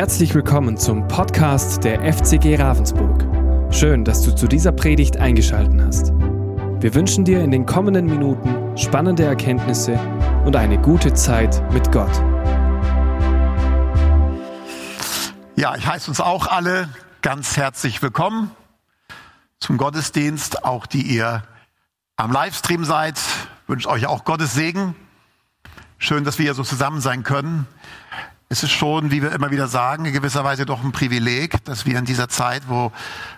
Herzlich willkommen zum Podcast der FCG Ravensburg. Schön, dass du zu dieser Predigt eingeschaltet hast. Wir wünschen dir in den kommenden Minuten spannende Erkenntnisse und eine gute Zeit mit Gott. Ja, ich heiße uns auch alle ganz herzlich willkommen zum Gottesdienst, auch die ihr am Livestream seid. Ich wünsche euch auch Gottes Segen. Schön, dass wir hier so zusammen sein können. Es ist schon, wie wir immer wieder sagen, in gewisser Weise doch ein Privileg, dass wir in dieser Zeit, wo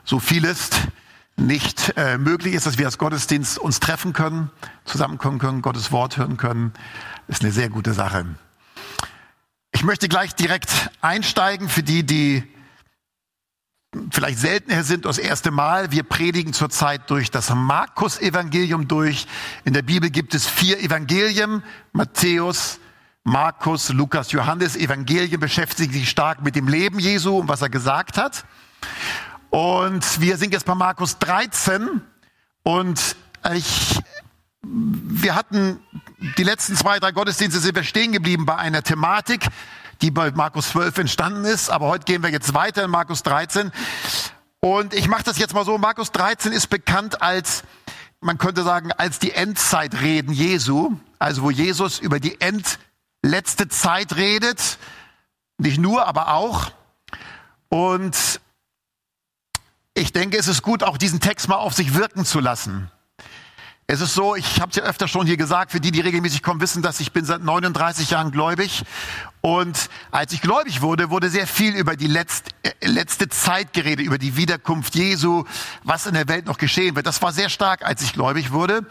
so vieles nicht äh, möglich ist, dass wir als Gottesdienst uns treffen können, zusammenkommen können, Gottes Wort hören können, ist eine sehr gute Sache. Ich möchte gleich direkt einsteigen für die, die vielleicht seltener sind, das erste Mal. Wir predigen zurzeit durch das Markus-Evangelium durch. In der Bibel gibt es vier Evangelien, Matthäus, Markus, Lukas, Johannes, Evangelien beschäftigen sich stark mit dem Leben Jesu und was er gesagt hat. Und wir sind jetzt bei Markus 13 und ich, wir hatten die letzten zwei, drei Gottesdienste sind wir stehen geblieben bei einer Thematik, die bei Markus 12 entstanden ist. Aber heute gehen wir jetzt weiter in Markus 13. Und ich mache das jetzt mal so. Markus 13 ist bekannt als, man könnte sagen, als die Endzeitreden Jesu. Also wo Jesus über die End letzte Zeit redet. Nicht nur, aber auch. Und ich denke, es ist gut, auch diesen Text mal auf sich wirken zu lassen. Es ist so, ich habe es ja öfter schon hier gesagt, für die, die regelmäßig kommen, wissen, dass ich bin seit 39 Jahren gläubig. Und als ich gläubig wurde, wurde sehr viel über die letzte, äh, letzte Zeit geredet, über die Wiederkunft Jesu, was in der Welt noch geschehen wird. Das war sehr stark, als ich gläubig wurde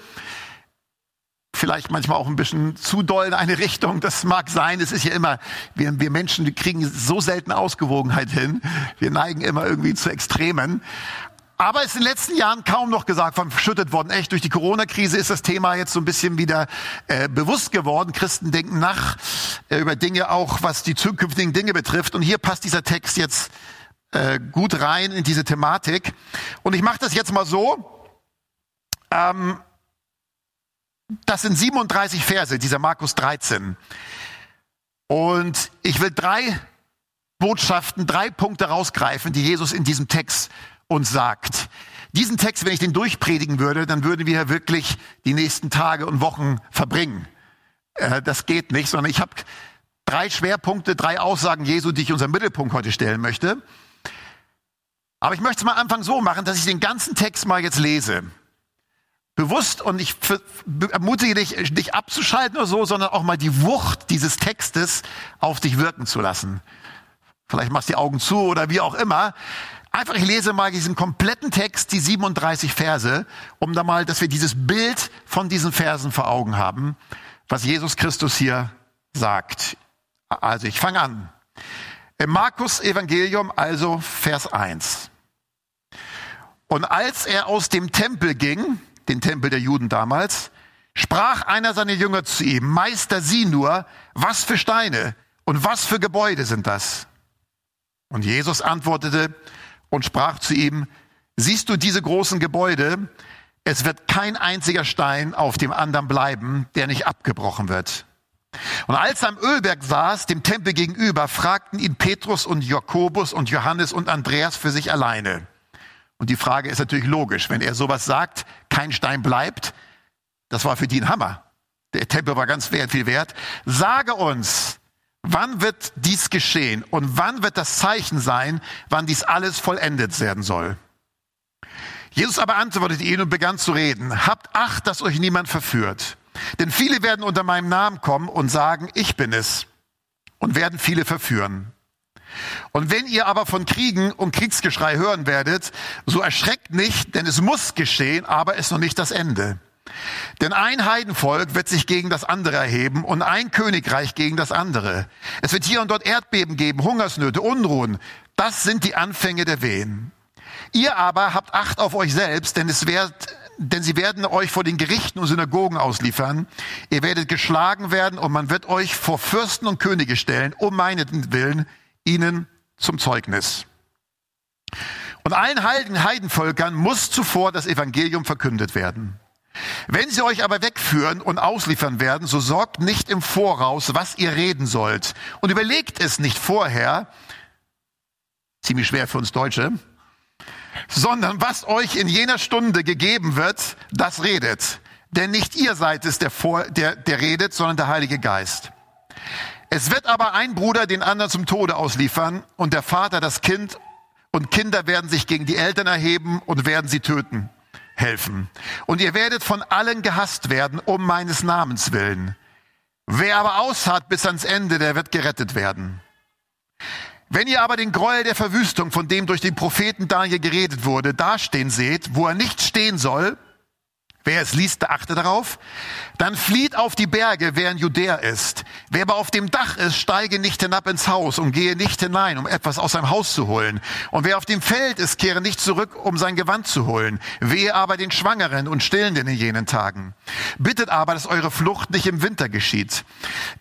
vielleicht manchmal auch ein bisschen zu doll in eine Richtung. Das mag sein. Es ist ja immer, wir, wir Menschen wir kriegen so selten Ausgewogenheit hin. Wir neigen immer irgendwie zu Extremen. Aber es ist in den letzten Jahren kaum noch gesagt, verschüttet worden. Echt, durch die Corona-Krise ist das Thema jetzt so ein bisschen wieder äh, bewusst geworden. Christen denken nach äh, über Dinge auch, was die zukünftigen Dinge betrifft. Und hier passt dieser Text jetzt äh, gut rein in diese Thematik. Und ich mache das jetzt mal so. Ähm, das sind 37 Verse, dieser Markus 13. Und ich will drei Botschaften, drei Punkte rausgreifen, die Jesus in diesem Text uns sagt. Diesen Text, wenn ich den durchpredigen würde, dann würden wir wirklich die nächsten Tage und Wochen verbringen. Äh, das geht nicht, sondern ich habe drei Schwerpunkte, drei Aussagen Jesu, die ich unseren Mittelpunkt heute stellen möchte. Aber ich möchte es mal anfangen so machen, dass ich den ganzen Text mal jetzt lese bewusst und ich ermutige dich, dich abzuschalten oder so, sondern auch mal die Wucht dieses Textes auf dich wirken zu lassen. Vielleicht machst du die Augen zu oder wie auch immer. Einfach, ich lese mal diesen kompletten Text, die 37 Verse, um da mal, dass wir dieses Bild von diesen Versen vor Augen haben, was Jesus Christus hier sagt. Also, ich fange an. Im Markus Evangelium, also Vers 1. Und als er aus dem Tempel ging, den Tempel der Juden damals, sprach einer seiner Jünger zu ihm, Meister, sieh nur, was für Steine und was für Gebäude sind das? Und Jesus antwortete und sprach zu ihm, siehst du diese großen Gebäude? Es wird kein einziger Stein auf dem anderen bleiben, der nicht abgebrochen wird. Und als er am Ölberg saß, dem Tempel gegenüber, fragten ihn Petrus und Jakobus und Johannes und Andreas für sich alleine. Und die Frage ist natürlich logisch. Wenn er sowas sagt, kein Stein bleibt, das war für die ein Hammer. Der Tempel war ganz viel wert. Sage uns, wann wird dies geschehen und wann wird das Zeichen sein, wann dies alles vollendet werden soll? Jesus aber antwortete ihnen und begann zu reden. Habt Acht, dass euch niemand verführt. Denn viele werden unter meinem Namen kommen und sagen, ich bin es. Und werden viele verführen. Und wenn ihr aber von Kriegen und Kriegsgeschrei hören werdet, so erschreckt nicht, denn es muss geschehen, aber ist noch nicht das Ende. Denn ein Heidenvolk wird sich gegen das andere erheben und ein Königreich gegen das andere. Es wird hier und dort Erdbeben geben, Hungersnöte, Unruhen. Das sind die Anfänge der Wehen. Ihr aber habt Acht auf euch selbst, denn es wird, denn sie werden euch vor den Gerichten und Synagogen ausliefern. Ihr werdet geschlagen werden und man wird euch vor Fürsten und Könige stellen, um meinetwillen ihnen zum Zeugnis. Und allen heiligen Heidenvölkern muss zuvor das Evangelium verkündet werden. Wenn sie euch aber wegführen und ausliefern werden, so sorgt nicht im Voraus, was ihr reden sollt. Und überlegt es nicht vorher, ziemlich schwer für uns Deutsche, sondern was euch in jener Stunde gegeben wird, das redet. Denn nicht ihr seid es, der, vor, der, der redet, sondern der Heilige Geist. Es wird aber ein Bruder den anderen zum Tode ausliefern und der Vater das Kind und Kinder werden sich gegen die Eltern erheben und werden sie töten, helfen. Und ihr werdet von allen gehasst werden um meines Namens willen. Wer aber aushat bis ans Ende, der wird gerettet werden. Wenn ihr aber den Gräuel der Verwüstung, von dem durch den Propheten Daniel geredet wurde, dastehen seht, wo er nicht stehen soll, Wer es liest, achte darauf. Dann flieht auf die Berge, wer in Judäa ist. Wer aber auf dem Dach ist, steige nicht hinab ins Haus und gehe nicht hinein, um etwas aus seinem Haus zu holen. Und wer auf dem Feld ist, kehre nicht zurück, um sein Gewand zu holen. Wehe aber den Schwangeren und Stillenden in jenen Tagen. Bittet aber, dass eure Flucht nicht im Winter geschieht.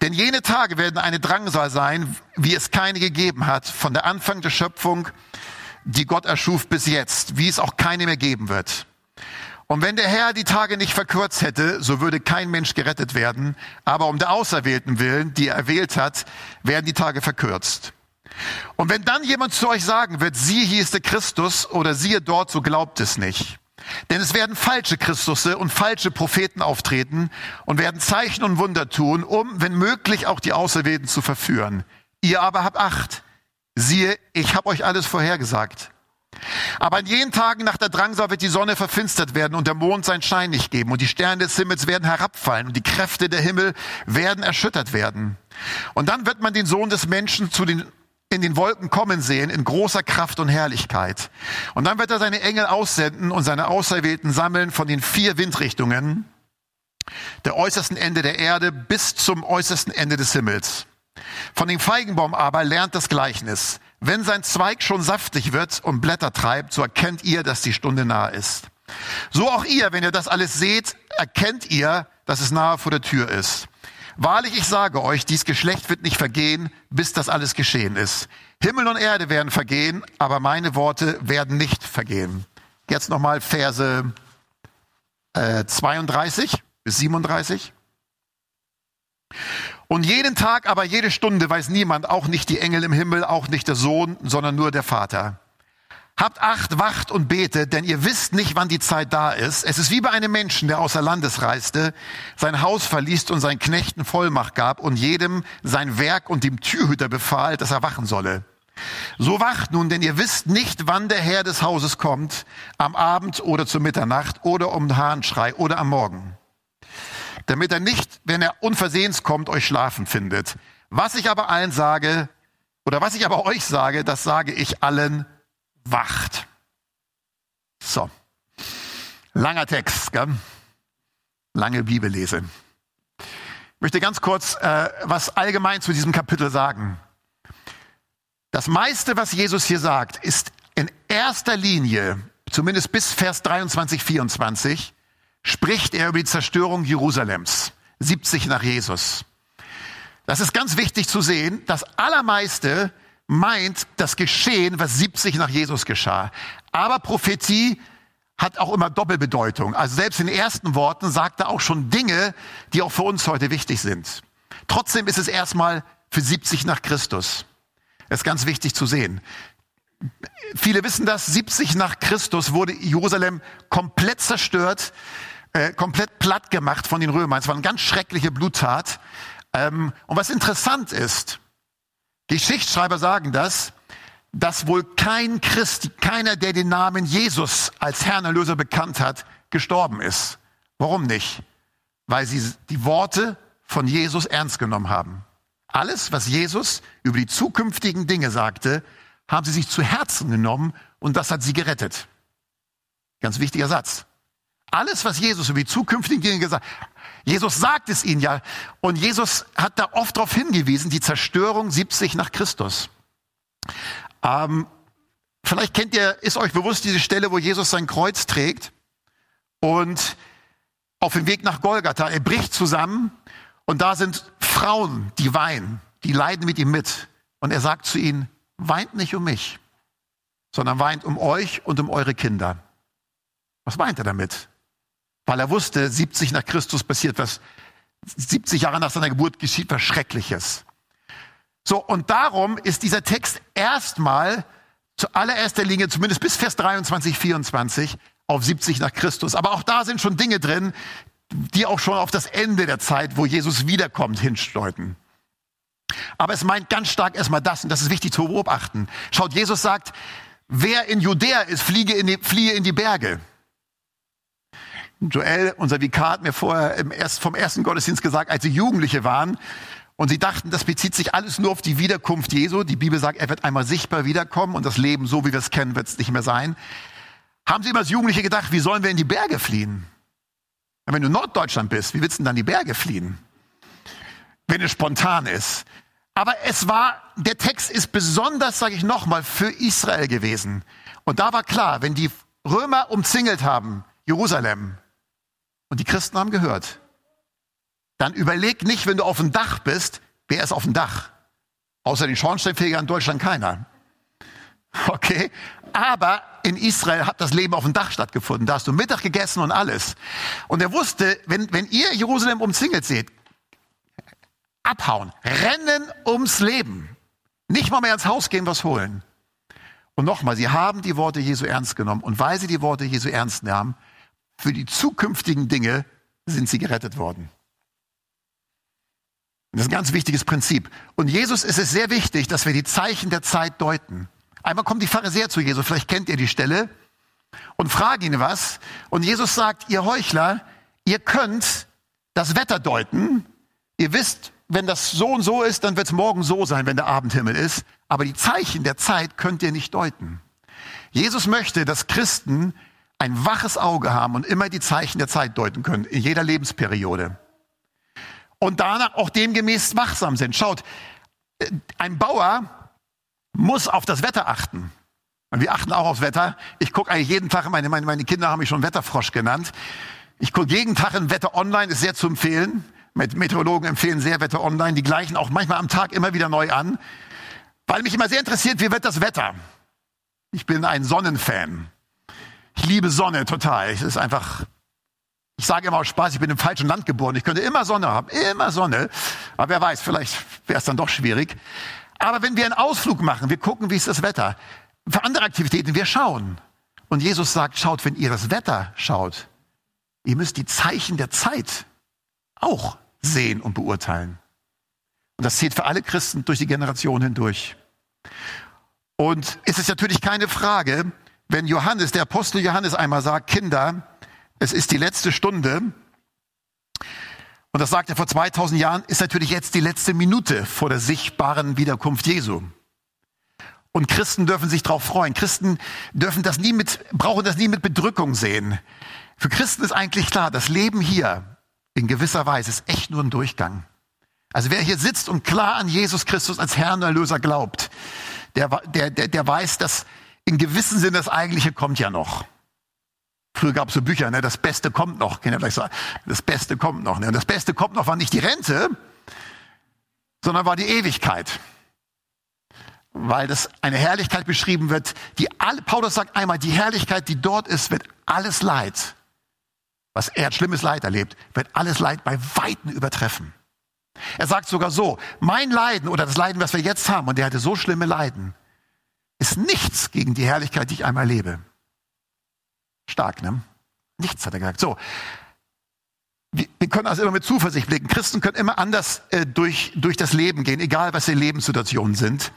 Denn jene Tage werden eine Drangsal sein, wie es keine gegeben hat, von der Anfang der Schöpfung, die Gott erschuf bis jetzt, wie es auch keine mehr geben wird. Und wenn der Herr die Tage nicht verkürzt hätte, so würde kein Mensch gerettet werden. Aber um der Auserwählten willen, die er erwählt hat, werden die Tage verkürzt. Und wenn dann jemand zu euch sagen wird, siehe, hier ist der Christus oder siehe dort, so glaubt es nicht. Denn es werden falsche Christusse und falsche Propheten auftreten und werden Zeichen und Wunder tun, um, wenn möglich, auch die Auserwählten zu verführen. Ihr aber habt Acht. Siehe, ich habe euch alles vorhergesagt. Aber in jenen Tagen nach der Drangsal wird die Sonne verfinstert werden und der Mond seinen Schein nicht geben und die Sterne des Himmels werden herabfallen und die Kräfte der Himmel werden erschüttert werden. Und dann wird man den Sohn des Menschen zu den in den Wolken kommen sehen in großer Kraft und Herrlichkeit. Und dann wird er seine Engel aussenden und seine Auserwählten sammeln von den vier Windrichtungen, der äußersten Ende der Erde bis zum äußersten Ende des Himmels. Von dem Feigenbaum aber lernt das Gleichnis. Wenn sein Zweig schon saftig wird und Blätter treibt, so erkennt ihr, dass die Stunde nahe ist. So auch ihr, wenn ihr das alles seht, erkennt ihr, dass es nahe vor der Tür ist. Wahrlich, ich sage euch, dies Geschlecht wird nicht vergehen, bis das alles geschehen ist. Himmel und Erde werden vergehen, aber meine Worte werden nicht vergehen. Jetzt nochmal Verse äh, 32 bis 37. Und jeden Tag, aber jede Stunde weiß niemand, auch nicht die Engel im Himmel, auch nicht der Sohn, sondern nur der Vater. Habt Acht, wacht und betet, denn ihr wisst nicht, wann die Zeit da ist. Es ist wie bei einem Menschen, der außer Landes reiste, sein Haus verließ und seinen Knechten Vollmacht gab und jedem sein Werk und dem Türhüter befahl, dass er wachen solle. So wacht nun, denn ihr wisst nicht, wann der Herr des Hauses kommt, am Abend oder zur Mitternacht oder um Hahnschrei oder am Morgen damit er nicht, wenn er unversehens kommt, euch schlafen findet. Was ich aber allen sage, oder was ich aber euch sage, das sage ich allen, wacht. So. Langer Text, gell? lange Bibellese. Ich möchte ganz kurz äh, was allgemein zu diesem Kapitel sagen. Das meiste, was Jesus hier sagt, ist in erster Linie, zumindest bis Vers 23, 24, spricht er über die Zerstörung Jerusalems, 70 nach Jesus. Das ist ganz wichtig zu sehen. Das Allermeiste meint das Geschehen, was 70 nach Jesus geschah. Aber Prophetie hat auch immer Doppelbedeutung. Also selbst in den ersten Worten sagt er auch schon Dinge, die auch für uns heute wichtig sind. Trotzdem ist es erstmal für 70 nach Christus. Das ist ganz wichtig zu sehen. Viele wissen das, 70 nach Christus wurde Jerusalem komplett zerstört äh, komplett platt gemacht von den Römern. Es war eine ganz schreckliche Bluttat. Ähm, und was interessant ist, Geschichtsschreiber sagen das, dass wohl kein Christ, keiner, der den Namen Jesus als Herrn Erlöser bekannt hat, gestorben ist. Warum nicht? Weil sie die Worte von Jesus ernst genommen haben. Alles, was Jesus über die zukünftigen Dinge sagte, haben sie sich zu Herzen genommen und das hat sie gerettet. Ganz wichtiger Satz. Alles, was Jesus über die zukünftigen Dinge gesagt hat, Jesus sagt es ihnen ja. Und Jesus hat da oft darauf hingewiesen, die Zerstörung 70 nach Christus. Ähm, vielleicht kennt ihr, ist euch bewusst diese Stelle, wo Jesus sein Kreuz trägt und auf dem Weg nach Golgatha, er bricht zusammen und da sind Frauen, die weinen, die leiden mit ihm mit. Und er sagt zu ihnen, weint nicht um mich, sondern weint um euch und um eure Kinder. Was meint er damit? Weil er wusste, 70 nach Christus passiert was, 70 Jahre nach seiner Geburt geschieht was Schreckliches. So, und darum ist dieser Text erstmal zuallererster Linie, zumindest bis Vers 23, 24, auf 70 nach Christus. Aber auch da sind schon Dinge drin, die auch schon auf das Ende der Zeit, wo Jesus wiederkommt, hinsteuern. Aber es meint ganz stark erstmal das, und das ist wichtig zu beobachten. Schaut, Jesus sagt, wer in Judäa ist, fliege in die, fliehe in die Berge. Joel, unser Vikar, hat mir vorher erst, vom ersten Gottesdienst gesagt, als sie Jugendliche waren und sie dachten, das bezieht sich alles nur auf die Wiederkunft Jesu. Die Bibel sagt, er wird einmal sichtbar wiederkommen und das Leben, so wie wir es kennen, wird es nicht mehr sein. Haben sie immer als Jugendliche gedacht, wie sollen wir in die Berge fliehen? Wenn du Norddeutschland bist, wie willst du denn dann die Berge fliehen? Wenn es spontan ist. Aber es war, der Text ist besonders, sage ich nochmal, für Israel gewesen. Und da war klar, wenn die Römer umzingelt haben, Jerusalem, und die Christen haben gehört, dann überleg nicht, wenn du auf dem Dach bist, wer ist auf dem Dach? Außer den Schornsteinfeger in Deutschland keiner. Okay? Aber in Israel hat das Leben auf dem Dach stattgefunden. Da hast du Mittag gegessen und alles. Und er wusste, wenn, wenn ihr Jerusalem umzingelt seht, abhauen, rennen ums Leben. Nicht mal mehr ins Haus gehen, was holen. Und nochmal, sie haben die Worte Jesu ernst genommen. Und weil sie die Worte Jesu ernst nahmen, für die zukünftigen Dinge sind sie gerettet worden. Das ist ein ganz wichtiges Prinzip. Und Jesus ist es sehr wichtig, dass wir die Zeichen der Zeit deuten. Einmal kommen die Pharisäer zu Jesus, vielleicht kennt ihr die Stelle, und fragen ihn was. Und Jesus sagt, ihr Heuchler, ihr könnt das Wetter deuten. Ihr wisst, wenn das so und so ist, dann wird es morgen so sein, wenn der Abendhimmel ist. Aber die Zeichen der Zeit könnt ihr nicht deuten. Jesus möchte, dass Christen ein waches Auge haben und immer die Zeichen der Zeit deuten können, in jeder Lebensperiode. Und danach auch demgemäß wachsam sind. Schaut, äh, ein Bauer muss auf das Wetter achten. Und wir achten auch aufs Wetter. Ich gucke eigentlich jeden Tag, meine, meine, meine Kinder haben mich schon Wetterfrosch genannt. Ich gucke jeden Tag in Wetter online, ist sehr zu empfehlen. Meteorologen empfehlen sehr Wetter online. Die gleichen auch manchmal am Tag immer wieder neu an. Weil mich immer sehr interessiert, wie wird das Wetter? Ich bin ein Sonnenfan. Ich liebe Sonne total. Es ist einfach, ich sage immer aus Spaß, ich bin im falschen Land geboren. Ich könnte immer Sonne haben, immer Sonne. Aber wer weiß, vielleicht wäre es dann doch schwierig. Aber wenn wir einen Ausflug machen, wir gucken, wie ist das Wetter. Für andere Aktivitäten, wir schauen. Und Jesus sagt, schaut, wenn ihr das Wetter schaut, ihr müsst die Zeichen der Zeit auch sehen und beurteilen. Und das zählt für alle Christen durch die Generation hindurch. Und es ist natürlich keine Frage, wenn Johannes, der Apostel Johannes einmal sagt, Kinder, es ist die letzte Stunde, und das sagt er vor 2000 Jahren, ist natürlich jetzt die letzte Minute vor der sichtbaren Wiederkunft Jesu. Und Christen dürfen sich darauf freuen. Christen dürfen das nie mit, brauchen das nie mit Bedrückung sehen. Für Christen ist eigentlich klar, das Leben hier in gewisser Weise ist echt nur ein Durchgang. Also wer hier sitzt und klar an Jesus Christus als Herrn und Erlöser glaubt, der, der, der, der weiß, dass in gewissem Sinne das Eigentliche kommt ja noch. Früher gab es so Bücher, ne, das Beste kommt noch. Kann ja vielleicht sagen, das Beste kommt noch. Ne? Und das Beste kommt noch war nicht die Rente, sondern war die Ewigkeit. Weil das eine Herrlichkeit beschrieben wird, die alle, Paulus sagt einmal, die Herrlichkeit, die dort ist, wird alles Leid, was er hat schlimmes Leid erlebt, wird alles Leid bei Weitem übertreffen. Er sagt sogar so, mein Leiden oder das Leiden, was wir jetzt haben, und der hatte so schlimme Leiden, ist nichts gegen die Herrlichkeit, die ich einmal lebe. Stark, ne? Nichts hat er gesagt. So. Wir, können also immer mit Zuversicht blicken. Christen können immer anders äh, durch, durch das Leben gehen, egal was die Lebenssituationen sind.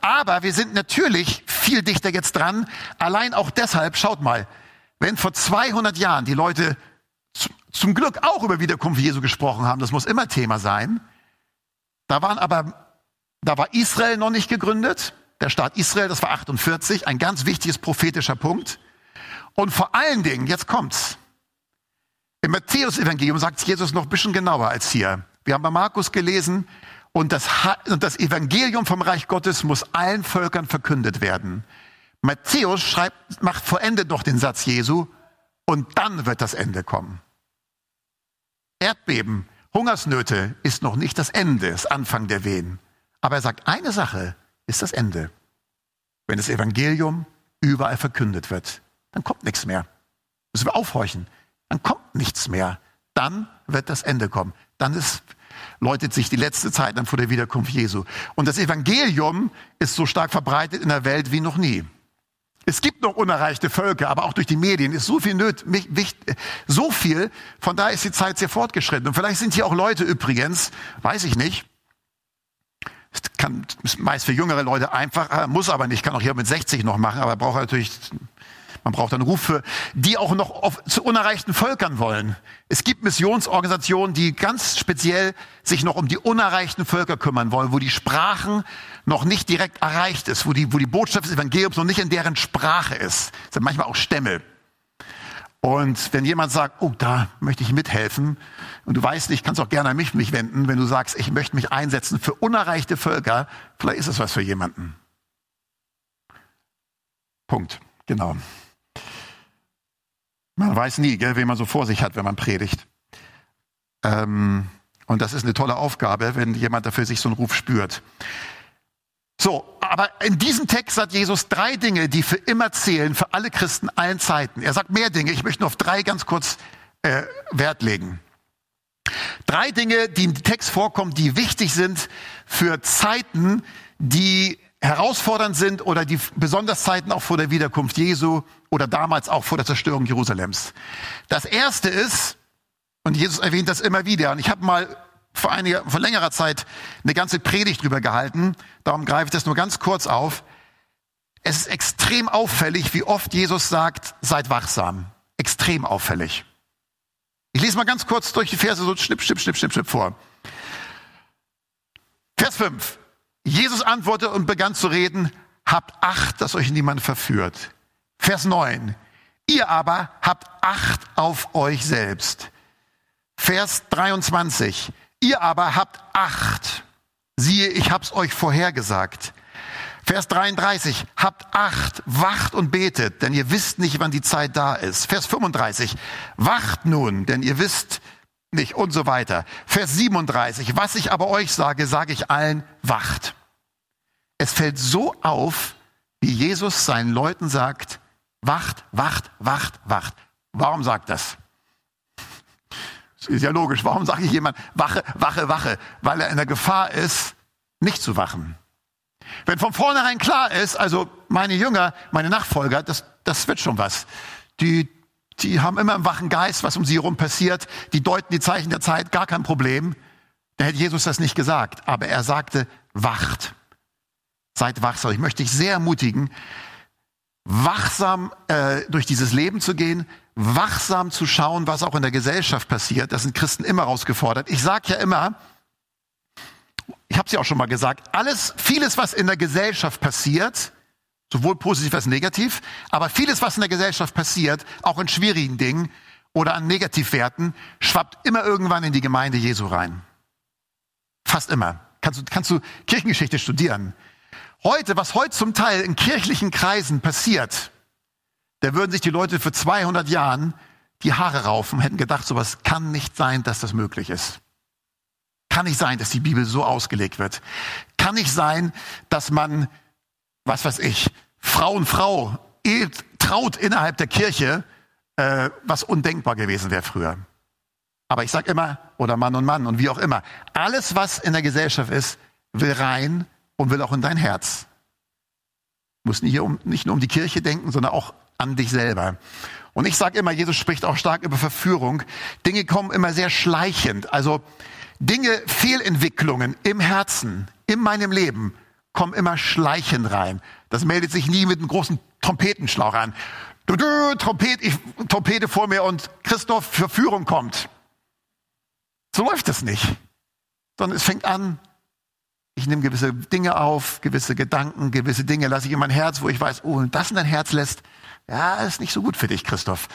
Aber wir sind natürlich viel dichter jetzt dran. Allein auch deshalb, schaut mal, wenn vor 200 Jahren die Leute zum Glück auch über Wiederkunft Jesu gesprochen haben, das muss immer Thema sein. Da waren aber, da war Israel noch nicht gegründet. Der Staat Israel, das war 48, ein ganz wichtiges prophetischer Punkt. Und vor allen Dingen, jetzt kommt's. Im Matthäus-Evangelium sagt Jesus noch ein bisschen genauer als hier. Wir haben bei Markus gelesen, und das, und das Evangelium vom Reich Gottes muss allen Völkern verkündet werden. Matthäus schreibt, macht vollendet noch den Satz Jesu, und dann wird das Ende kommen. Erdbeben, Hungersnöte ist noch nicht das Ende, das Anfang der Wehen. Aber er sagt, eine Sache ist das Ende. Wenn das Evangelium überall verkündet wird dann kommt nichts mehr. Müssen wir aufhorchen. Dann kommt nichts mehr. Dann wird das Ende kommen. Dann ist, läutet sich die letzte Zeit dann vor der Wiederkunft Jesu. Und das Evangelium ist so stark verbreitet in der Welt wie noch nie. Es gibt noch unerreichte Völker, aber auch durch die Medien ist so viel nöt, so viel. Von daher ist die Zeit sehr fortgeschritten. Und vielleicht sind hier auch Leute übrigens, weiß ich nicht. Kann meist für jüngere Leute einfach, muss aber nicht, kann auch hier mit 60 noch machen, aber braucht natürlich man braucht einen Ruf für, die auch noch auf, zu unerreichten Völkern wollen. Es gibt Missionsorganisationen, die ganz speziell sich noch um die unerreichten Völker kümmern wollen, wo die Sprachen noch nicht direkt erreicht ist, wo die, wo die Botschaft des Evangeliums noch nicht in deren Sprache ist. Das sind manchmal auch Stämme. Und wenn jemand sagt, oh, da möchte ich mithelfen, und du weißt nicht, kannst auch gerne an mich, mich wenden, wenn du sagst, ich möchte mich einsetzen für unerreichte Völker, vielleicht ist es was für jemanden. Punkt. Genau. Man weiß nie, gell, wen man so vor sich hat, wenn man predigt. Ähm, und das ist eine tolle Aufgabe, wenn jemand dafür sich so einen Ruf spürt. So, aber in diesem Text sagt Jesus drei Dinge, die für immer zählen, für alle Christen allen Zeiten. Er sagt mehr Dinge, ich möchte nur auf drei ganz kurz äh, Wert legen. Drei Dinge, die im Text vorkommen, die wichtig sind für Zeiten, die herausfordernd sind oder die besonders Zeiten auch vor der Wiederkunft Jesu oder damals auch vor der Zerstörung Jerusalems. Das erste ist, und Jesus erwähnt das immer wieder, und ich habe mal vor, einiger, vor längerer Zeit eine ganze Predigt drüber gehalten, darum greife ich das nur ganz kurz auf. Es ist extrem auffällig, wie oft Jesus sagt, seid wachsam. Extrem auffällig. Ich lese mal ganz kurz durch die Verse so schnipp, schnipp, schnipp, schnipp, schnipp vor. Vers 5. Jesus antwortete und begann zu reden, habt Acht, dass euch niemand verführt. Vers 9. Ihr aber habt Acht auf euch selbst. Vers 23. Ihr aber habt Acht. Siehe, ich hab's euch vorhergesagt. Vers 33. Habt Acht, wacht und betet, denn ihr wisst nicht, wann die Zeit da ist. Vers 35. Wacht nun, denn ihr wisst nicht und so weiter. Vers 37. Was ich aber euch sage, sage ich allen, wacht. Es fällt so auf, wie Jesus seinen Leuten sagt, wacht, wacht, wacht, wacht. Warum sagt das? Ist ja logisch. Warum sage ich jemand, wache, wache, wache? Weil er in der Gefahr ist, nicht zu wachen. Wenn von vornherein klar ist, also meine Jünger, meine Nachfolger, das, das wird schon was. Die, die haben immer einen wachen Geist, was um sie herum passiert. Die deuten die Zeichen der Zeit, gar kein Problem. Da hätte Jesus das nicht gesagt. Aber er sagte, wacht. Seid wachsam. Ich möchte dich sehr ermutigen, wachsam äh, durch dieses Leben zu gehen, wachsam zu schauen, was auch in der Gesellschaft passiert. Das sind Christen immer herausgefordert. Ich sage ja immer, ich habe es ja auch schon mal gesagt, alles, vieles, was in der Gesellschaft passiert, sowohl positiv als negativ, aber vieles, was in der Gesellschaft passiert, auch in schwierigen Dingen oder an Negativwerten, schwappt immer irgendwann in die Gemeinde Jesu rein. Fast immer. Kannst du, kannst du Kirchengeschichte studieren. Heute, was heute zum Teil in kirchlichen Kreisen passiert, da würden sich die Leute für 200 Jahren die Haare raufen, hätten gedacht, sowas kann nicht sein, dass das möglich ist. Kann nicht sein, dass die Bibel so ausgelegt wird. Kann nicht sein, dass man, was weiß ich, Frau und Frau traut innerhalb der Kirche, äh, was undenkbar gewesen wäre früher. Aber ich sage immer, oder Mann und Mann und wie auch immer, alles, was in der Gesellschaft ist, will rein und will auch in dein Herz. Musst nicht, hier um, nicht nur um die Kirche denken, sondern auch an dich selber. Und ich sage immer, Jesus spricht auch stark über Verführung. Dinge kommen immer sehr schleichend. Also Dinge, Fehlentwicklungen im Herzen, in meinem Leben, kommen immer schleichend rein. Das meldet sich nie mit einem großen Trompetenschlauch an. Du, du, Trompet, ich, Trompete vor mir und Christoph, Verführung kommt. So läuft das nicht. Sondern es fängt an ich nehme gewisse Dinge auf, gewisse Gedanken, gewisse Dinge lasse ich in mein Herz, wo ich weiß, oh, das in dein Herz lässt, ja, ist nicht so gut für dich, Christoph.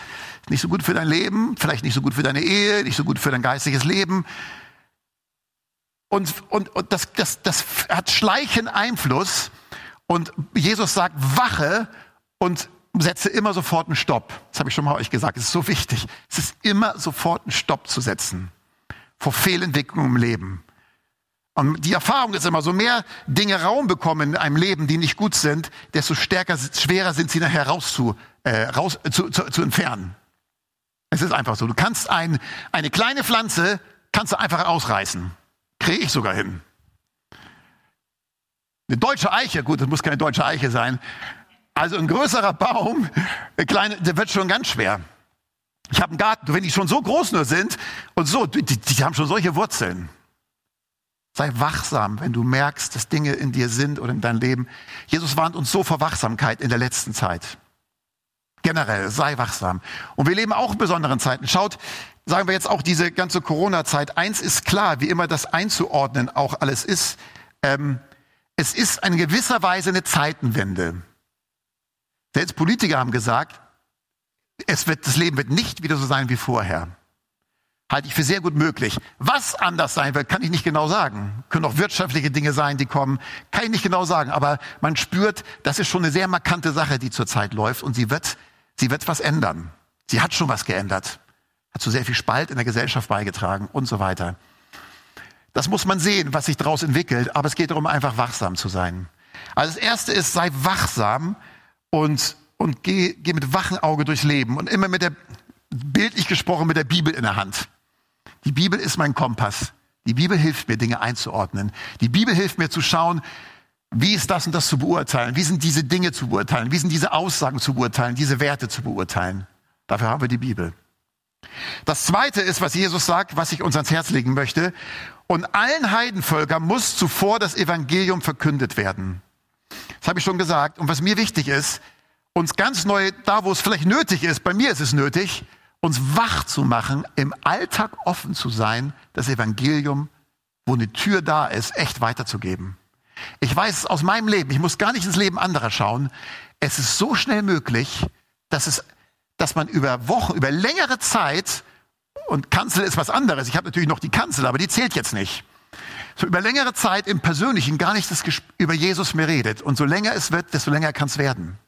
Nicht so gut für dein Leben, vielleicht nicht so gut für deine Ehe, nicht so gut für dein geistiges Leben. Und, und, und das, das, das hat schleichen Einfluss. Und Jesus sagt, wache und setze immer sofort einen Stopp. Das habe ich schon mal euch gesagt. Es ist so wichtig. Es ist immer sofort einen Stopp zu setzen vor Fehlentwicklungen im Leben. Und die Erfahrung ist immer, so mehr Dinge Raum bekommen in einem Leben, die nicht gut sind, desto stärker, schwerer sind sie nachher raus zu, äh, raus, zu, zu, zu entfernen. Es ist einfach so. Du kannst ein, eine kleine Pflanze, kannst du einfach ausreißen. Kriege ich sogar hin. Eine deutsche Eiche, gut, das muss keine deutsche Eiche sein. Also ein größerer Baum, ein kleiner, der wird schon ganz schwer. Ich habe einen Garten, wenn die schon so groß nur sind und so, die, die haben schon solche Wurzeln. Sei wachsam, wenn du merkst, dass Dinge in dir sind oder in deinem Leben. Jesus warnt uns so vor Wachsamkeit in der letzten Zeit. Generell, sei wachsam. Und wir leben auch in besonderen Zeiten. Schaut, sagen wir jetzt auch diese ganze Corona-Zeit. Eins ist klar, wie immer das einzuordnen auch alles ist. Ähm, es ist in gewisser Weise eine Zeitenwende. Selbst Politiker haben gesagt, es wird, das Leben wird nicht wieder so sein wie vorher halte ich für sehr gut möglich. Was anders sein wird, kann ich nicht genau sagen. Können auch wirtschaftliche Dinge sein, die kommen, kann ich nicht genau sagen. Aber man spürt, das ist schon eine sehr markante Sache, die zurzeit läuft und sie wird, sie wird was ändern. Sie hat schon was geändert, hat zu sehr viel Spalt in der Gesellschaft beigetragen und so weiter. Das muss man sehen, was sich daraus entwickelt, aber es geht darum, einfach wachsam zu sein. Also das erste ist, sei wachsam und, und geh, geh mit wachem Auge durchs Leben und immer mit der, bildlich gesprochen, mit der Bibel in der Hand. Die Bibel ist mein Kompass. Die Bibel hilft mir, Dinge einzuordnen. Die Bibel hilft mir zu schauen, wie ist das und das zu beurteilen? Wie sind diese Dinge zu beurteilen? Wie sind diese Aussagen zu beurteilen? Diese Werte zu beurteilen? Dafür haben wir die Bibel. Das zweite ist, was Jesus sagt, was ich uns ans Herz legen möchte. Und allen Heidenvölkern muss zuvor das Evangelium verkündet werden. Das habe ich schon gesagt. Und was mir wichtig ist, uns ganz neu, da wo es vielleicht nötig ist, bei mir ist es nötig, uns wach zu machen, im Alltag offen zu sein, das Evangelium, wo eine Tür da ist, echt weiterzugeben. Ich weiß aus meinem Leben, ich muss gar nicht ins Leben anderer schauen. Es ist so schnell möglich, dass, es, dass man über Wochen, über längere Zeit, und Kanzel ist was anderes, ich habe natürlich noch die Kanzel, aber die zählt jetzt nicht, so über längere Zeit im Persönlichen gar nicht das, über Jesus mehr redet. Und so länger es wird, desto länger kann es werden.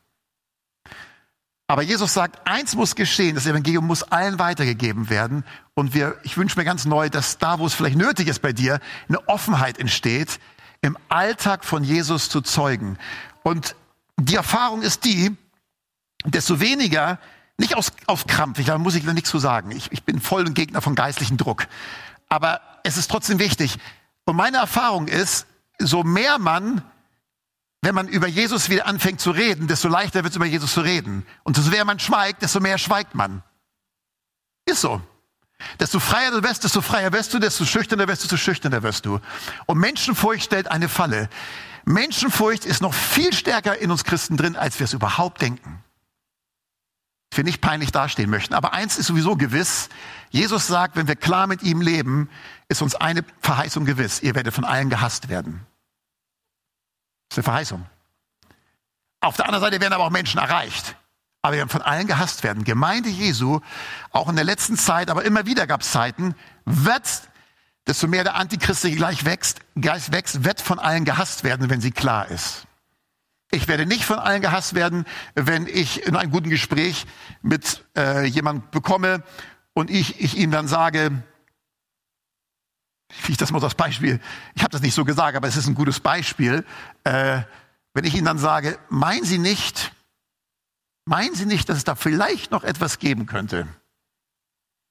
Aber Jesus sagt, eins muss geschehen, das Evangelium muss allen weitergegeben werden. Und wir, ich wünsche mir ganz neu, dass da, wo es vielleicht nötig ist bei dir, eine Offenheit entsteht, im Alltag von Jesus zu zeugen. Und die Erfahrung ist die, desto weniger, nicht aus, aus Krampf, da muss ich da nichts zu sagen. Ich, ich bin voll ein Gegner von geistlichen Druck. Aber es ist trotzdem wichtig. Und meine Erfahrung ist, so mehr man wenn man über Jesus wieder anfängt zu reden, desto leichter wird es über Jesus zu reden. Und desto mehr man schweigt, desto mehr schweigt man. Ist so. Desto freier du wirst, desto freier wirst du, desto schüchterner wirst du, desto schüchterner wirst du. Und Menschenfurcht stellt eine Falle. Menschenfurcht ist noch viel stärker in uns Christen drin, als wir es überhaupt denken. Ich will nicht peinlich dastehen möchten, aber eins ist sowieso gewiss. Jesus sagt, wenn wir klar mit ihm leben, ist uns eine Verheißung gewiss. Ihr werdet von allen gehasst werden. Ist eine Verheißung. Auf der anderen Seite werden aber auch Menschen erreicht. Aber wir werden von allen gehasst werden. Gemeinde Jesu, auch in der letzten Zeit, aber immer wieder gab es Zeiten, wird, desto mehr der Antichrist gleich wächst, Geist wächst, wird von allen gehasst werden, wenn sie klar ist. Ich werde nicht von allen gehasst werden, wenn ich in einem guten Gespräch mit äh, jemand bekomme und ich, ich ihm dann sage, ich das mal das Beispiel, ich habe das nicht so gesagt, aber es ist ein gutes Beispiel. Äh, wenn ich Ihnen dann sage, meinen Sie nicht, meinen Sie nicht, dass es da vielleicht noch etwas geben könnte?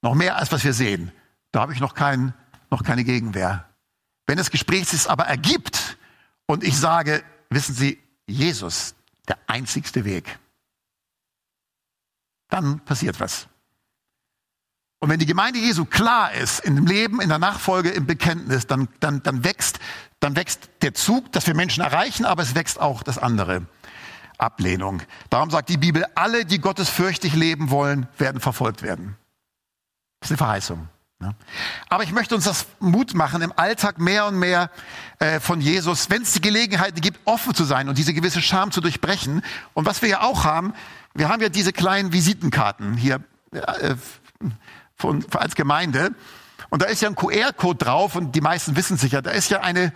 Noch mehr als was wir sehen. Da habe ich noch, kein, noch keine Gegenwehr. Wenn das Gespräch sich aber ergibt und ich sage, wissen Sie, Jesus, der einzigste Weg, dann passiert was. Und wenn die Gemeinde Jesu klar ist im Leben, in der Nachfolge, im Bekenntnis, dann, dann, dann, wächst, dann wächst der Zug, dass wir Menschen erreichen, aber es wächst auch das andere. Ablehnung. Darum sagt die Bibel, alle, die gottesfürchtig leben wollen, werden verfolgt werden. Das ist eine Verheißung. Aber ich möchte uns das Mut machen, im Alltag mehr und mehr äh, von Jesus, wenn es die Gelegenheit gibt, offen zu sein und diese gewisse Scham zu durchbrechen. Und was wir ja auch haben, wir haben ja diese kleinen Visitenkarten hier äh, von, als Gemeinde. Und da ist ja ein QR-Code drauf und die meisten wissen sicher, da ist ja eine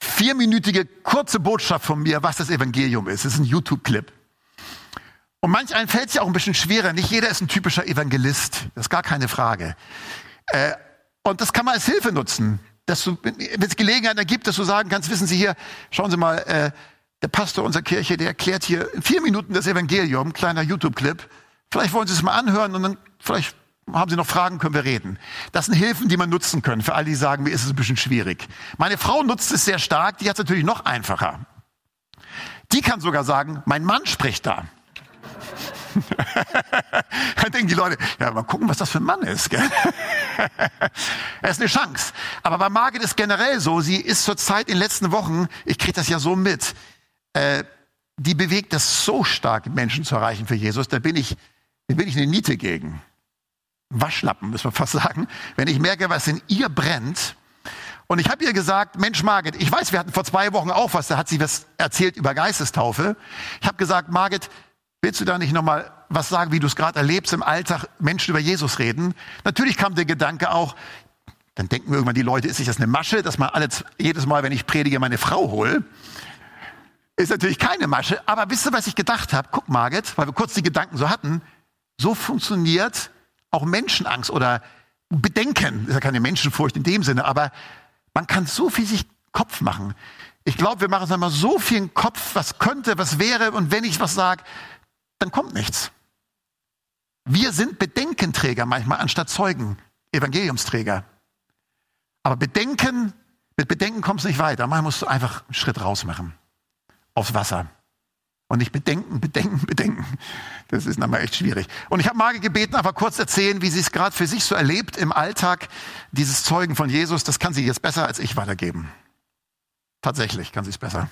vierminütige kurze Botschaft von mir, was das Evangelium ist. Das ist ein YouTube-Clip. Und manch einen fällt es ja auch ein bisschen schwerer. Nicht jeder ist ein typischer Evangelist. Das ist gar keine Frage. Äh, und das kann man als Hilfe nutzen. Dass du, wenn es Gelegenheit ergibt, dass du sagen kannst, wissen Sie hier, schauen Sie mal, äh, der Pastor unserer Kirche, der erklärt hier in vier Minuten das Evangelium, kleiner YouTube-Clip. Vielleicht wollen Sie es mal anhören und dann vielleicht haben Sie noch Fragen, können wir reden. Das sind Hilfen, die man nutzen können, für alle, die sagen, mir ist es ein bisschen schwierig. Meine Frau nutzt es sehr stark, die hat es natürlich noch einfacher. Die kann sogar sagen, mein Mann spricht da. da denken die Leute, ja, mal gucken, was das für ein Mann ist. Gell? er ist eine Chance. Aber bei Margit ist generell so, sie ist zurzeit in den letzten Wochen, ich kriege das ja so mit, äh, die bewegt es so stark, Menschen zu erreichen für Jesus. Da bin ich, da bin ich eine Niete gegen. Waschlappen, muss man fast sagen. Wenn ich merke, was in ihr brennt, und ich habe ihr gesagt, Mensch Margit, ich weiß, wir hatten vor zwei Wochen auch was, da hat sie was erzählt über Geistestaufe. Ich habe gesagt, Margit, willst du da nicht nochmal was sagen, wie du es gerade erlebst im Alltag, Menschen über Jesus reden? Natürlich kam der Gedanke auch, dann denken wir irgendwann die Leute, ist sich das eine Masche, dass man alle, jedes Mal, wenn ich predige, meine Frau hole? Ist natürlich keine Masche, aber wisst ihr, was ich gedacht habe? Guck, Margit, weil wir kurz die Gedanken so hatten, so funktioniert auch Menschenangst oder Bedenken. Das ist ja keine Menschenfurcht in dem Sinne, aber man kann so viel sich Kopf machen. Ich glaube, wir machen uns einmal so viel Kopf, was könnte, was wäre und wenn ich was sage, dann kommt nichts. Wir sind Bedenkenträger manchmal anstatt Zeugen, Evangeliumsträger. Aber Bedenken, mit Bedenken kommst du nicht weiter. Manchmal musst du einfach einen Schritt raus machen. Aufs Wasser. Und nicht bedenken, bedenken, bedenken. Das ist nochmal echt schwierig. Und ich habe Marge gebeten, einfach kurz erzählen, wie sie es gerade für sich so erlebt im Alltag, dieses Zeugen von Jesus. Das kann sie jetzt besser als ich weitergeben. Tatsächlich kann sie es besser.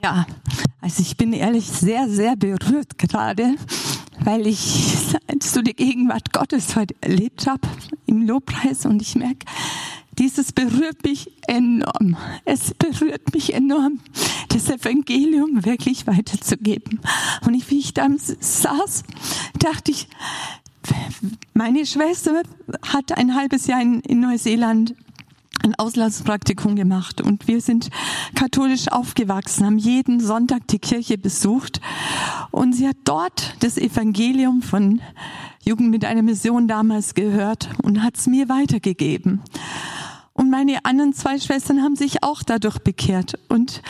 Ja, also ich bin ehrlich sehr, sehr berührt gerade, weil ich so die Gegenwart Gottes heute erlebt habe im Lobpreis und ich merke, dieses berührt mich enorm. Es berührt mich enorm, das Evangelium wirklich weiterzugeben. Und wie ich da saß, dachte ich, meine Schwester hat ein halbes Jahr in, in Neuseeland ein Auslandspraktikum gemacht und wir sind katholisch aufgewachsen, haben jeden Sonntag die Kirche besucht und sie hat dort das Evangelium von Jugend mit einer Mission damals gehört und hat es mir weitergegeben. Und meine anderen zwei Schwestern haben sich auch dadurch bekehrt. Und,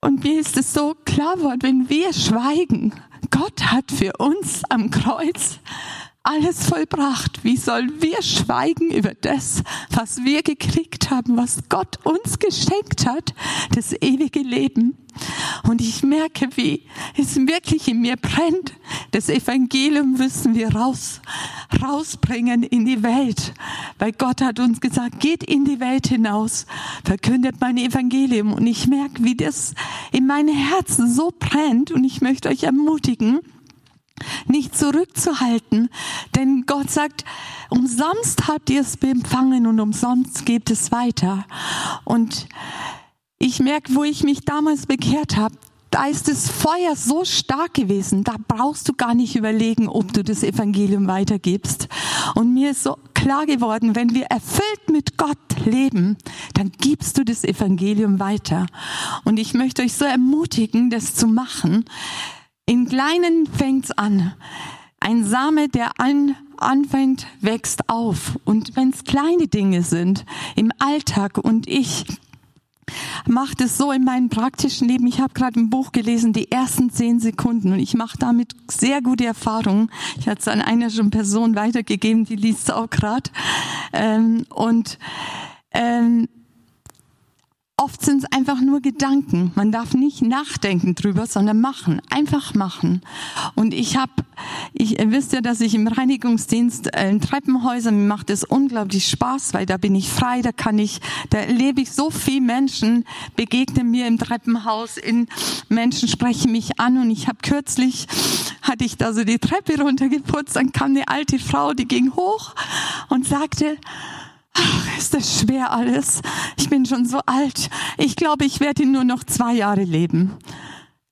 und mir ist es so klar geworden, wenn wir schweigen, Gott hat für uns am Kreuz alles vollbracht. Wie sollen wir schweigen über das, was wir gekriegt haben, was Gott uns geschenkt hat, das ewige Leben? Und ich merke, wie es wirklich in mir brennt. Das Evangelium müssen wir raus, rausbringen in die Welt. Weil Gott hat uns gesagt, geht in die Welt hinaus, verkündet mein Evangelium. Und ich merke, wie das in meinem Herzen so brennt. Und ich möchte euch ermutigen, nicht zurückzuhalten. Denn Gott sagt, umsonst habt ihr es empfangen und umsonst gebt es weiter. Und ich merke, wo ich mich damals bekehrt habe, da ist das Feuer so stark gewesen, da brauchst du gar nicht überlegen, ob du das Evangelium weitergibst. Und mir ist so klar geworden, wenn wir erfüllt mit Gott leben, dann gibst du das Evangelium weiter. Und ich möchte euch so ermutigen, das zu machen. In Kleinen fängt's an. Ein Same, der an, anfängt, wächst auf. Und wenn's kleine Dinge sind im Alltag und ich mache das so in meinem praktischen Leben. Ich habe gerade ein Buch gelesen, die ersten zehn Sekunden, und ich mache damit sehr gute Erfahrungen. Ich hatte es an einer schon Person weitergegeben, die liest es auch gerade. Ähm, und ähm, Oft sind es einfach nur Gedanken. Man darf nicht nachdenken drüber, sondern machen. Einfach machen. Und ich habe, ich, ihr wisst ja, dass ich im Reinigungsdienst äh, in Treppenhäusern, mir macht es unglaublich Spaß, weil da bin ich frei, da kann ich, da erlebe ich so viel Menschen, begegnen mir im Treppenhaus, in Menschen sprechen mich an und ich habe kürzlich, hatte ich da so die Treppe runtergeputzt, dann kam eine alte Frau, die ging hoch und sagte, Ach, ist das schwer alles. Ich bin schon so alt. Ich glaube, ich werde nur noch zwei Jahre leben.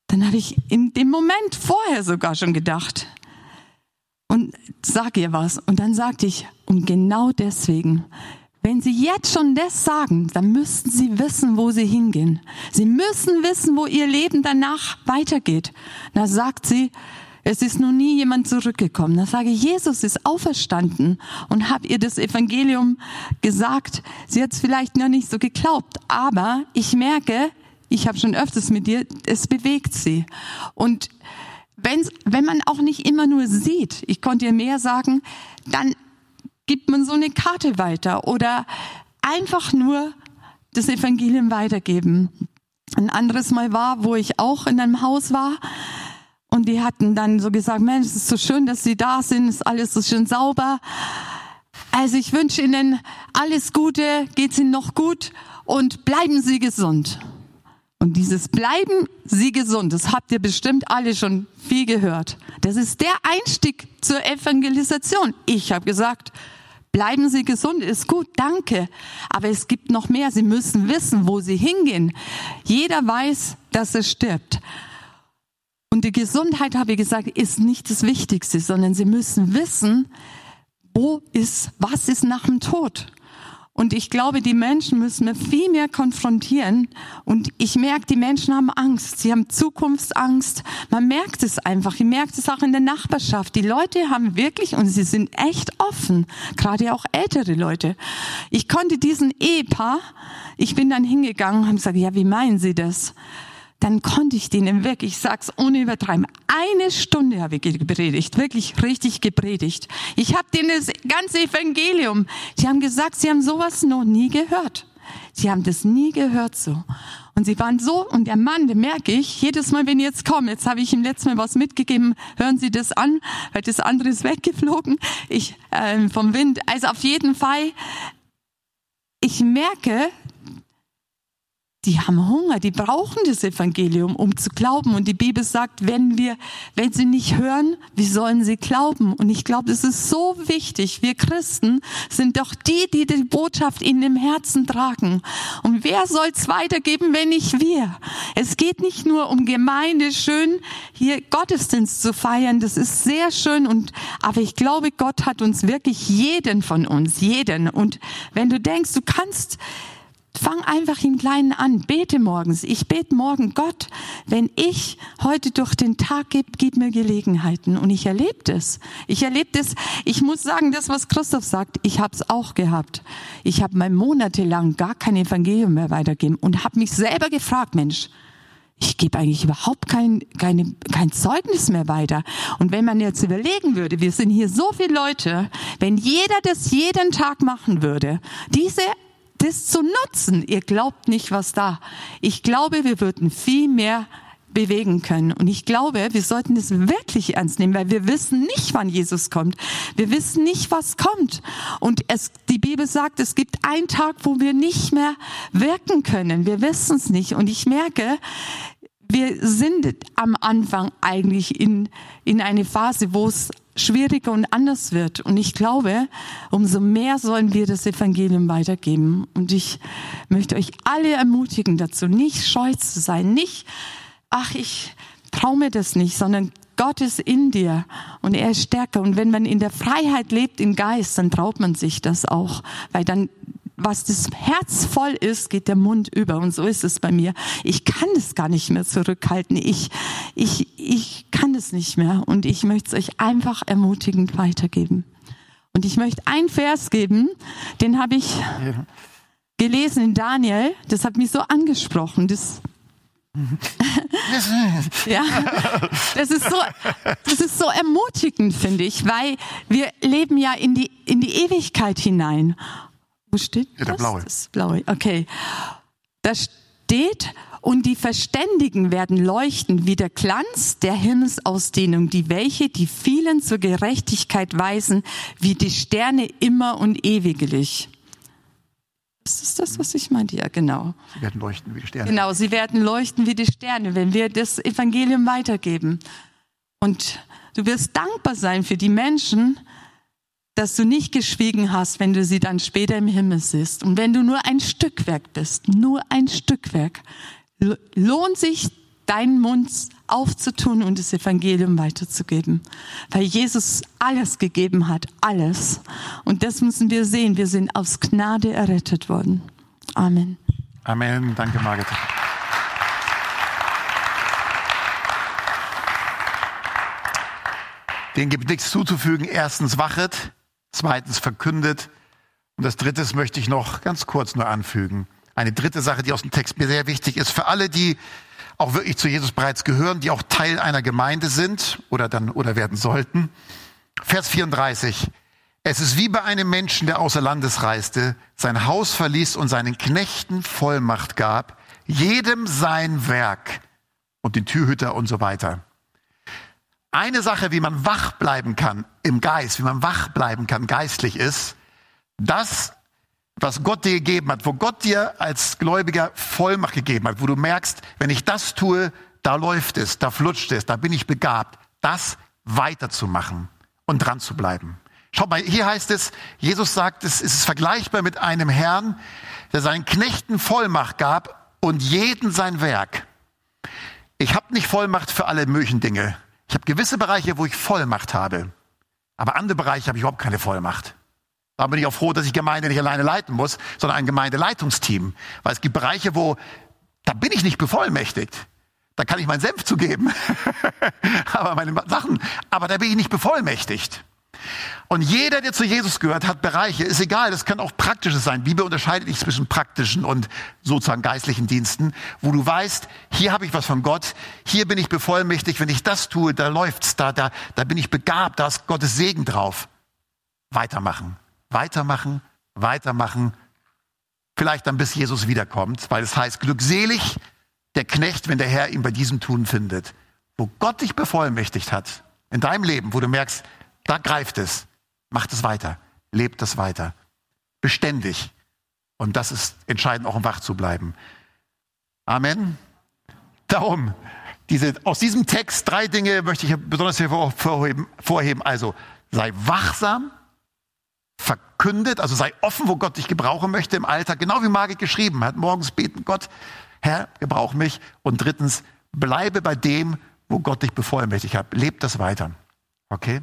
Dann habe ich in dem Moment vorher sogar schon gedacht. Und sag ihr was. Und dann sagte ich, und genau deswegen, wenn Sie jetzt schon das sagen, dann müssten Sie wissen, wo Sie hingehen. Sie müssen wissen, wo Ihr Leben danach weitergeht. Da sagt sie, es ist noch nie jemand zurückgekommen. Da sage ich, Jesus ist auferstanden und habe ihr das Evangelium gesagt. Sie hat es vielleicht noch nicht so geglaubt, aber ich merke, ich habe schon öfters mit dir, es bewegt sie. Und wenn, wenn man auch nicht immer nur sieht, ich konnte ihr mehr sagen, dann gibt man so eine Karte weiter oder einfach nur das Evangelium weitergeben. Ein anderes Mal war, wo ich auch in einem Haus war und die hatten dann so gesagt, Mensch, es ist so schön, dass Sie da sind, ist alles so schön sauber. Also ich wünsche Ihnen alles Gute, geht's Ihnen noch gut und bleiben Sie gesund. Und dieses Bleiben Sie gesund, das habt ihr bestimmt alle schon viel gehört. Das ist der Einstieg zur Evangelisation. Ich habe gesagt, bleiben Sie gesund, ist gut, danke. Aber es gibt noch mehr. Sie müssen wissen, wo Sie hingehen. Jeder weiß, dass er stirbt. Und die Gesundheit, habe ich gesagt, ist nicht das Wichtigste, sondern Sie müssen wissen, wo ist, was ist nach dem Tod. Und ich glaube, die Menschen müssen wir viel mehr konfrontieren. Und ich merke, die Menschen haben Angst. Sie haben Zukunftsangst. Man merkt es einfach. Ich merke es auch in der Nachbarschaft. Die Leute haben wirklich, und sie sind echt offen, gerade auch ältere Leute. Ich konnte diesen Ehepaar, ich bin dann hingegangen und habe gesagt, ja, wie meinen Sie das? Dann konnte ich denen wirklich, ich sag's ohne übertreiben, eine Stunde habe ich gepredigt, wirklich richtig gepredigt. Ich habe denen das ganze Evangelium, sie haben gesagt, sie haben sowas noch nie gehört. Sie haben das nie gehört so. Und sie waren so, und der Mann, den merke ich, jedes Mal, wenn ich jetzt komme, jetzt habe ich ihm letztes Mal was mitgegeben, hören Sie das an, weil das andere ist weggeflogen, ich, äh, vom Wind. Also auf jeden Fall, ich merke, die haben Hunger, die brauchen das Evangelium, um zu glauben. Und die Bibel sagt, wenn wir, wenn sie nicht hören, wie sollen sie glauben? Und ich glaube, es ist so wichtig. Wir Christen sind doch die, die die Botschaft in dem Herzen tragen. Und wer soll es weitergeben, wenn nicht wir? Es geht nicht nur um Gemeinde, schön hier Gottesdienst zu feiern. Das ist sehr schön. Und, aber ich glaube, Gott hat uns wirklich jeden von uns, jeden. Und wenn du denkst, du kannst, Fang einfach im Kleinen an. Bete morgens. Ich bete morgen, Gott, wenn ich heute durch den Tag gebe, gib mir Gelegenheiten. Und ich erlebe das. Ich erlebe das. Ich muss sagen, das, was Christoph sagt, ich habe es auch gehabt. Ich habe mal monatelang gar kein Evangelium mehr weitergeben und habe mich selber gefragt, Mensch, ich gebe eigentlich überhaupt kein, keine, kein Zeugnis mehr weiter. Und wenn man jetzt überlegen würde, wir sind hier so viele Leute, wenn jeder das jeden Tag machen würde, diese das zu nutzen. Ihr glaubt nicht, was da. Ich glaube, wir würden viel mehr bewegen können. Und ich glaube, wir sollten das wirklich ernst nehmen, weil wir wissen nicht, wann Jesus kommt. Wir wissen nicht, was kommt. Und es, die Bibel sagt, es gibt einen Tag, wo wir nicht mehr wirken können. Wir wissen es nicht. Und ich merke, wir sind am Anfang eigentlich in, in eine Phase, wo es schwieriger und anders wird. Und ich glaube, umso mehr sollen wir das Evangelium weitergeben. Und ich möchte euch alle ermutigen dazu, nicht scheu zu sein, nicht, ach, ich traue mir das nicht, sondern Gott ist in dir und er ist stärker. Und wenn man in der Freiheit lebt im Geist, dann traut man sich das auch, weil dann was das Herz voll ist, geht der Mund über. Und so ist es bei mir. Ich kann es gar nicht mehr zurückhalten. Ich, ich, ich kann es nicht mehr. Und ich möchte es euch einfach ermutigend weitergeben. Und ich möchte einen Vers geben, den habe ich gelesen in Daniel. Das hat mich so angesprochen. Das ja, das ist so, das ist so ermutigend, finde ich, weil wir leben ja in die, in die Ewigkeit hinein. Wo steht ja, der das? blaue. Das blaue, okay. Da steht, und die Verständigen werden leuchten wie der Glanz der Himmelsausdehnung, die welche die vielen zur Gerechtigkeit weisen, wie die Sterne immer und ewiglich. Ist das das, was ich meinte? Ja, genau. Sie werden leuchten wie die Sterne. Genau, sie werden leuchten wie die Sterne, wenn wir das Evangelium weitergeben. Und du wirst dankbar sein für die Menschen, dass du nicht geschwiegen hast, wenn du sie dann später im Himmel siehst. Und wenn du nur ein Stückwerk bist, nur ein Stückwerk, lohnt sich deinen Mund aufzutun und das Evangelium weiterzugeben. Weil Jesus alles gegeben hat, alles. Und das müssen wir sehen. Wir sind aus Gnade errettet worden. Amen. Amen. Danke, Margit. Den gibt nichts zuzufügen. Erstens wachet, zweitens verkündet. Und das dritte möchte ich noch ganz kurz nur anfügen. Eine dritte Sache, die aus dem Text mir sehr wichtig ist, für alle, die auch wirklich zu Jesus bereits gehören, die auch Teil einer Gemeinde sind oder dann oder werden sollten. Vers 34. Es ist wie bei einem Menschen, der außer Landes reiste, sein Haus verließ und seinen Knechten Vollmacht gab, jedem sein Werk und den Türhüter und so weiter. Eine Sache, wie man wach bleiben kann im Geist, wie man wach bleiben kann geistlich ist, das, was Gott dir gegeben hat, wo Gott dir als Gläubiger Vollmacht gegeben hat, wo du merkst, wenn ich das tue, da läuft es, da flutscht es, da bin ich begabt, das weiterzumachen und dran zu bleiben. Schaut mal, hier heißt es, Jesus sagt, es ist vergleichbar mit einem Herrn, der seinen Knechten Vollmacht gab und jeden sein Werk. Ich habe nicht Vollmacht für alle möglichen Dinge. Ich habe gewisse Bereiche, wo ich Vollmacht habe. Aber andere Bereiche habe ich überhaupt keine Vollmacht. Da bin ich auch froh, dass ich Gemeinde nicht alleine leiten muss, sondern ein Gemeindeleitungsteam. Weil es gibt Bereiche, wo, da bin ich nicht bevollmächtigt. Da kann ich meinen Senf zugeben. aber meine Sachen, aber da bin ich nicht bevollmächtigt. Und jeder, der zu Jesus gehört, hat Bereiche, ist egal, das kann auch praktisches sein. Bibel unterscheidet nicht zwischen praktischen und sozusagen geistlichen Diensten, wo du weißt, hier habe ich was von Gott, hier bin ich bevollmächtigt, wenn ich das tue, da läuft's, da, da, da bin ich begabt, da ist Gottes Segen drauf. Weitermachen, weitermachen, weitermachen. Vielleicht dann bis Jesus wiederkommt, weil es heißt, glückselig der Knecht, wenn der Herr ihn bei diesem Tun findet. Wo Gott dich bevollmächtigt hat, in deinem Leben, wo du merkst, da greift es. Macht es weiter. Lebt es weiter. Beständig. Und das ist entscheidend, auch um wach zu bleiben. Amen. Darum, diese, aus diesem Text drei Dinge möchte ich besonders hervorheben. Vorheben. Also, sei wachsam, verkündet, also sei offen, wo Gott dich gebrauchen möchte im Alltag, genau wie Margit geschrieben hat. Morgens beten, Gott, Herr, gebrauch mich. Und drittens, bleibe bei dem, wo Gott dich bevollmächtigt hat. Lebt das weiter. Okay?